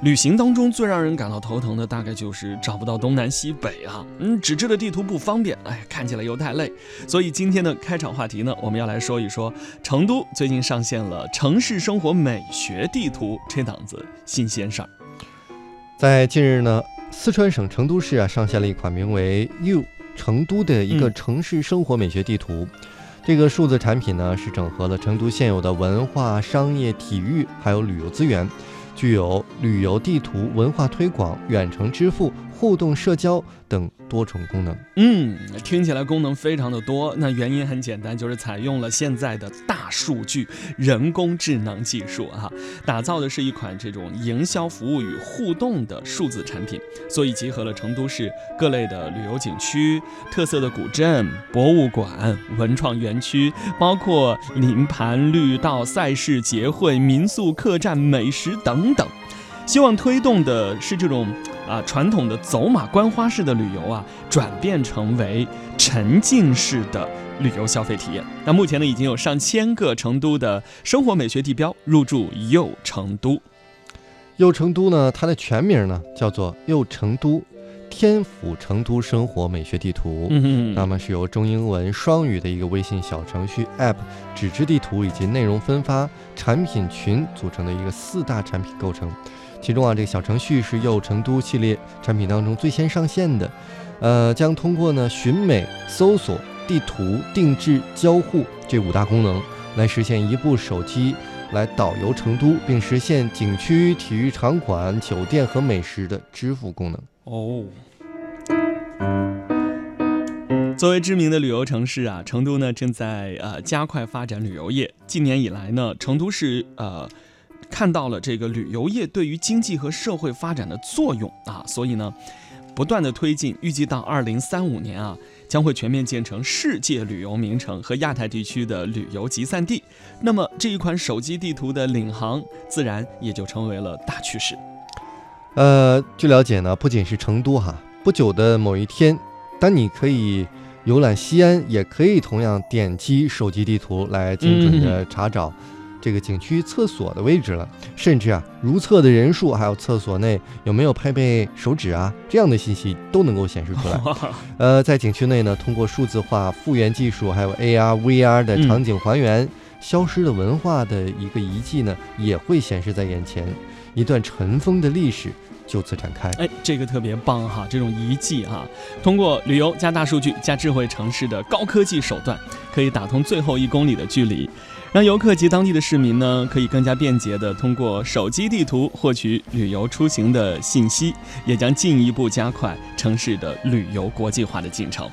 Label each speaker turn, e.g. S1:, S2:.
S1: 旅行当中最让人感到头疼的，大概就是找不到东南西北啊。嗯，纸质的地图不方便，哎，看起来又太累。所以今天的开场话题呢，我们要来说一说成都最近上线了城市生活美学地图这档子新鲜事儿。
S2: 在近日呢，四川省成都市啊上线了一款名为 “You 成都”的一个城市生活美学地图。这个数字产品呢，是整合了成都现有的文化、商业、体育还有旅游资源。具有旅游地图、文化推广、远程支付、互动社交等多重功能。
S1: 嗯，听起来功能非常的多。那原因很简单，就是采用了现在的大数据、人工智能技术啊，打造的是一款这种营销服务与互动的数字产品。所以集合了成都市各类的旅游景区、特色的古镇、博物馆、文创园区，包括林盘、绿道、赛事、节会、民宿、客栈、美食等。等，希望推动的是这种啊传统的走马观花式的旅游啊，转变成为沉浸式的旅游消费体验。那目前呢，已经有上千个成都的生活美学地标入驻又成都。
S2: 又成都呢，它的全名呢叫做又成都天府成都生活美学地图。
S1: 嗯
S2: 那么是由中英文双语的一个微信小程序 App、纸质地图以及内容分发产品群组成的一个四大产品构成。其中啊，这个小程序是又成都系列产品当中最先上线的，呃，将通过呢寻美、搜索、地图、定制、交互这五大功能，来实现一部手机。来导游成都，并实现景区、体育场馆、酒店和美食的支付功能。
S1: 哦，作为知名的旅游城市啊，成都呢正在呃加快发展旅游业。近年以来呢，成都市呃看到了这个旅游业对于经济和社会发展的作用啊，所以呢不断的推进，预计到二零三五年啊。将会全面建成世界旅游名城和亚太地区的旅游集散地，那么这一款手机地图的领航，自然也就成为了大趋势。
S2: 呃，据了解呢，不仅是成都哈，不久的某一天，当你可以游览西安，也可以同样点击手机地图来精准的查找。这个景区厕所的位置了，甚至啊，如厕的人数，还有厕所内有没有配备手纸啊，这样的信息都能够显示出来。呃，在景区内呢，通过数字化复原技术，还有 AR、VR 的场景还原，消失的文化的一个遗迹呢，也会显示在眼前，一段尘封的历史就此展开。
S1: 哎，这个特别棒哈，这种遗迹哈，通过旅游加大数据加智慧城市的高科技手段，可以打通最后一公里的距离。让游客及当地的市民呢，可以更加便捷的通过手机地图获取旅游出行的信息，也将进一步加快城市的旅游国际化的进程。